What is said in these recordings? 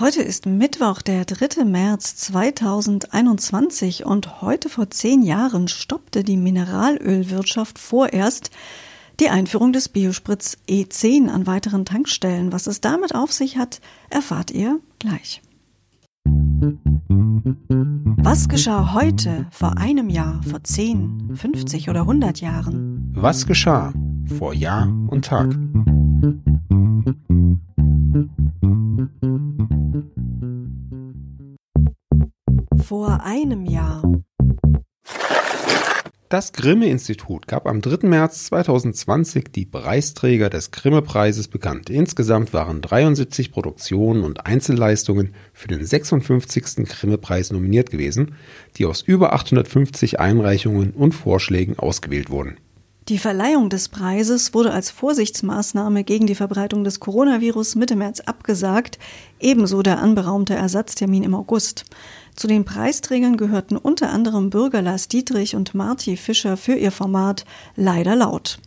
Heute ist Mittwoch, der 3. März 2021 und heute vor zehn Jahren stoppte die Mineralölwirtschaft vorerst die Einführung des Biospritz E10 an weiteren Tankstellen. Was es damit auf sich hat, erfahrt ihr gleich. Was geschah heute, vor einem Jahr, vor 10, 50 oder 100 Jahren? Was geschah vor Jahr und Tag? Einem Jahr. Das Grimme-Institut gab am 3. März 2020 die Preisträger des Grimme-Preises bekannt. Insgesamt waren 73 Produktionen und Einzelleistungen für den 56. Grimme-Preis nominiert gewesen, die aus über 850 Einreichungen und Vorschlägen ausgewählt wurden. Die Verleihung des Preises wurde als Vorsichtsmaßnahme gegen die Verbreitung des Coronavirus Mitte März abgesagt, ebenso der anberaumte Ersatztermin im August. Zu den Preisträgern gehörten unter anderem Bürger Lars Dietrich und Marty Fischer für ihr Format Leider laut.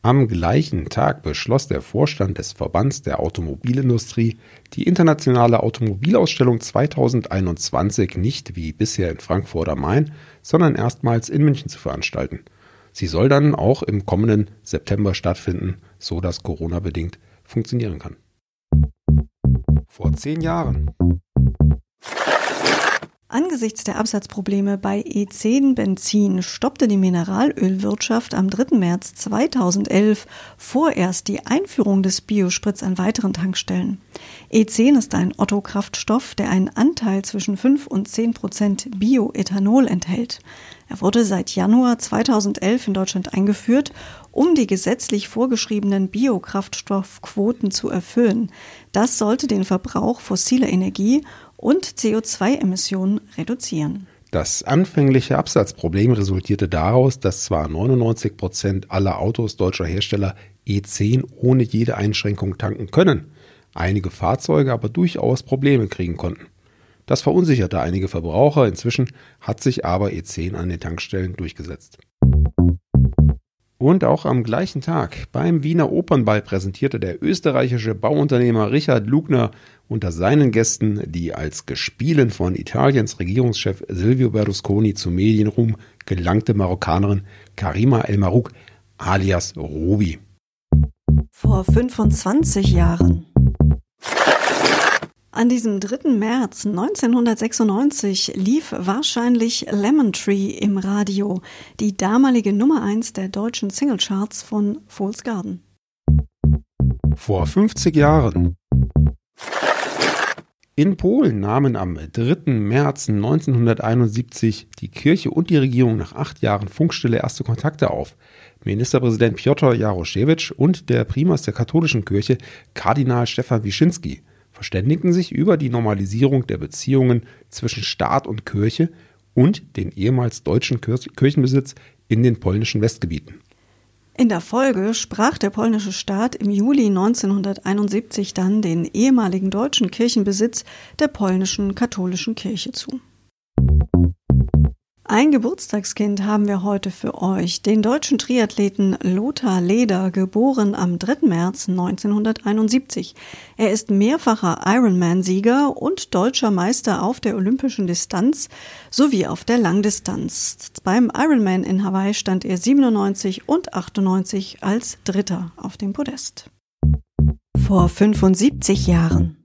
Am gleichen Tag beschloss der Vorstand des Verbands der Automobilindustrie, die internationale Automobilausstellung 2021 nicht wie bisher in Frankfurt am Main, sondern erstmals in München zu veranstalten. Sie soll dann auch im kommenden September stattfinden, so dass Corona bedingt funktionieren kann. Vor zehn Jahren Angesichts der Absatzprobleme bei E10 Benzin stoppte die Mineralölwirtschaft am 3. März 2011 vorerst die Einführung des Biospritz an weiteren Tankstellen. E10 ist ein Otto-Kraftstoff, der einen Anteil zwischen 5 und 10 Prozent Bioethanol enthält. Er wurde seit Januar 2011 in Deutschland eingeführt, um die gesetzlich vorgeschriebenen Biokraftstoffquoten zu erfüllen. Das sollte den Verbrauch fossiler Energie und CO2-Emissionen reduzieren. Das anfängliche Absatzproblem resultierte daraus, dass zwar 99 Prozent aller Autos deutscher Hersteller E10 ohne jede Einschränkung tanken können, einige Fahrzeuge aber durchaus Probleme kriegen konnten. Das verunsicherte einige Verbraucher, inzwischen hat sich aber E10 an den Tankstellen durchgesetzt. Und auch am gleichen Tag beim Wiener Opernball präsentierte der österreichische Bauunternehmer Richard Lugner unter seinen Gästen die als Gespielen von Italiens Regierungschef Silvio Berlusconi zu Medienruhm gelangte Marokkanerin Karima El Marouk alias Ruby. Vor 25 Jahren. An diesem 3. März 1996 lief wahrscheinlich Lemon Tree im Radio, die damalige Nummer 1 der deutschen Singlecharts von Fool's Garden. Vor 50 Jahren. In Polen nahmen am 3. März 1971 die Kirche und die Regierung nach acht Jahren Funkstille erste Kontakte auf. Ministerpräsident Piotr Jaroszewicz und der Primas der katholischen Kirche, Kardinal Stefan Wyszynski, verständigten sich über die Normalisierung der Beziehungen zwischen Staat und Kirche und den ehemals deutschen Kirchenbesitz in den polnischen Westgebieten. In der Folge sprach der polnische Staat im Juli 1971 dann den ehemaligen deutschen Kirchenbesitz der polnischen katholischen Kirche zu. Ein Geburtstagskind haben wir heute für euch, den deutschen Triathleten Lothar Leder, geboren am 3. März 1971. Er ist mehrfacher Ironman-Sieger und deutscher Meister auf der olympischen Distanz sowie auf der Langdistanz. Beim Ironman in Hawaii stand er 97 und 98 als Dritter auf dem Podest. Vor 75 Jahren.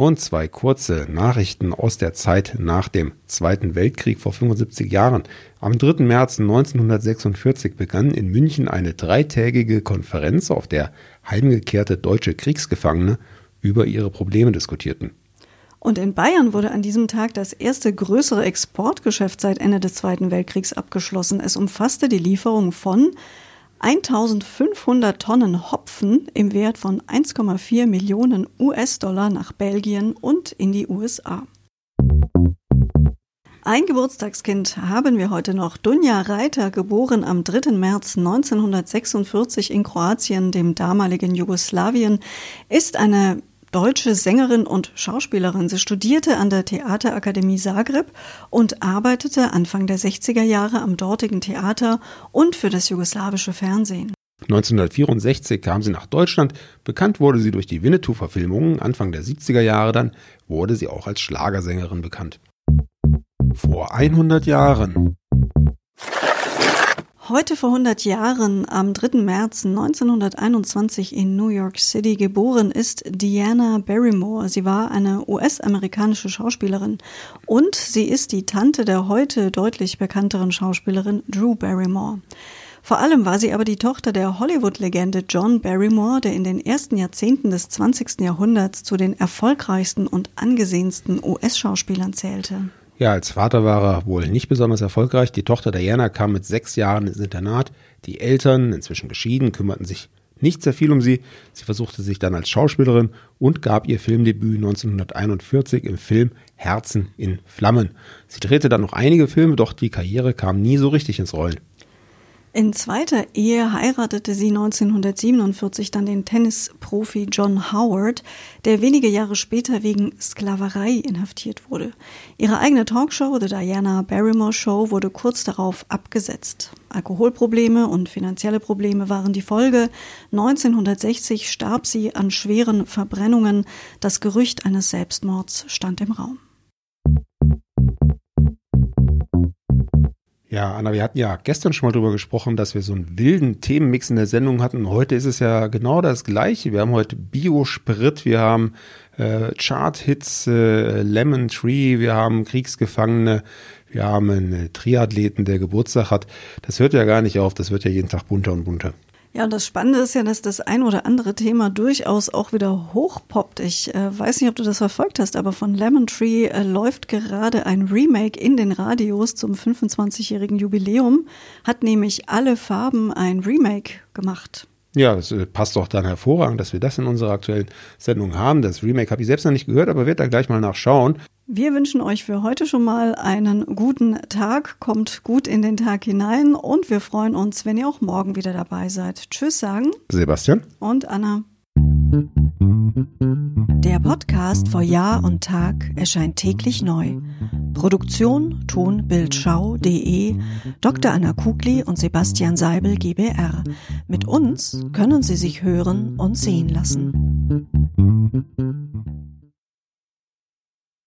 Und zwei kurze Nachrichten aus der Zeit nach dem Zweiten Weltkrieg vor 75 Jahren. Am 3. März 1946 begann in München eine dreitägige Konferenz, auf der heimgekehrte deutsche Kriegsgefangene über ihre Probleme diskutierten. Und in Bayern wurde an diesem Tag das erste größere Exportgeschäft seit Ende des Zweiten Weltkriegs abgeschlossen. Es umfasste die Lieferung von 1500 Tonnen Hopfen im Wert von 1,4 Millionen US-Dollar nach Belgien und in die USA. Ein Geburtstagskind haben wir heute noch. Dunja Reiter, geboren am 3. März 1946 in Kroatien, dem damaligen Jugoslawien, ist eine deutsche Sängerin und Schauspielerin. Sie studierte an der Theaterakademie Zagreb und arbeitete Anfang der 60er Jahre am dortigen Theater und für das jugoslawische Fernsehen. 1964 kam sie nach Deutschland, bekannt wurde sie durch die Winnetou-Verfilmungen, Anfang der 70er Jahre dann wurde sie auch als Schlagersängerin bekannt. Vor 100 Jahren. Heute vor 100 Jahren, am 3. März 1921 in New York City geboren ist Diana Barrymore. Sie war eine US-amerikanische Schauspielerin und sie ist die Tante der heute deutlich bekannteren Schauspielerin Drew Barrymore. Vor allem war sie aber die Tochter der Hollywood-Legende John Barrymore, der in den ersten Jahrzehnten des 20. Jahrhunderts zu den erfolgreichsten und angesehensten US-Schauspielern zählte. Ja, als Vater war er wohl nicht besonders erfolgreich. Die Tochter Diana kam mit sechs Jahren ins Internat. Die Eltern, inzwischen geschieden, kümmerten sich nicht sehr viel um sie. Sie versuchte sich dann als Schauspielerin und gab ihr Filmdebüt 1941 im Film Herzen in Flammen. Sie drehte dann noch einige Filme, doch die Karriere kam nie so richtig ins Rollen. In zweiter Ehe heiratete sie 1947 dann den Tennisprofi John Howard, der wenige Jahre später wegen Sklaverei inhaftiert wurde. Ihre eigene Talkshow, The Diana Barrymore Show, wurde kurz darauf abgesetzt. Alkoholprobleme und finanzielle Probleme waren die Folge. 1960 starb sie an schweren Verbrennungen. Das Gerücht eines Selbstmords stand im Raum. Ja, Anna, wir hatten ja gestern schon mal drüber gesprochen, dass wir so einen wilden Themenmix in der Sendung hatten. Heute ist es ja genau das Gleiche. Wir haben heute Biosprit, wir haben äh, Chart-Hits, äh, Lemon Tree, wir haben Kriegsgefangene, wir haben einen Triathleten, der Geburtstag hat. Das hört ja gar nicht auf, das wird ja jeden Tag bunter und bunter. Ja, und das Spannende ist ja, dass das ein oder andere Thema durchaus auch wieder hochpoppt. Ich äh, weiß nicht, ob du das verfolgt hast, aber von Lemon Tree äh, läuft gerade ein Remake in den Radios zum 25-jährigen Jubiläum, hat nämlich alle Farben ein Remake gemacht. Ja, das äh, passt doch dann hervorragend, dass wir das in unserer aktuellen Sendung haben. Das Remake habe ich selbst noch nicht gehört, aber werde da gleich mal nachschauen. Wir wünschen euch für heute schon mal einen guten Tag, kommt gut in den Tag hinein und wir freuen uns, wenn ihr auch morgen wieder dabei seid. Tschüss sagen Sebastian und Anna. Der Podcast vor Jahr und Tag erscheint täglich neu. Produktion tonbildschau.de Dr. Anna Kugli und Sebastian Seibel GBR. Mit uns können Sie sich hören und sehen lassen.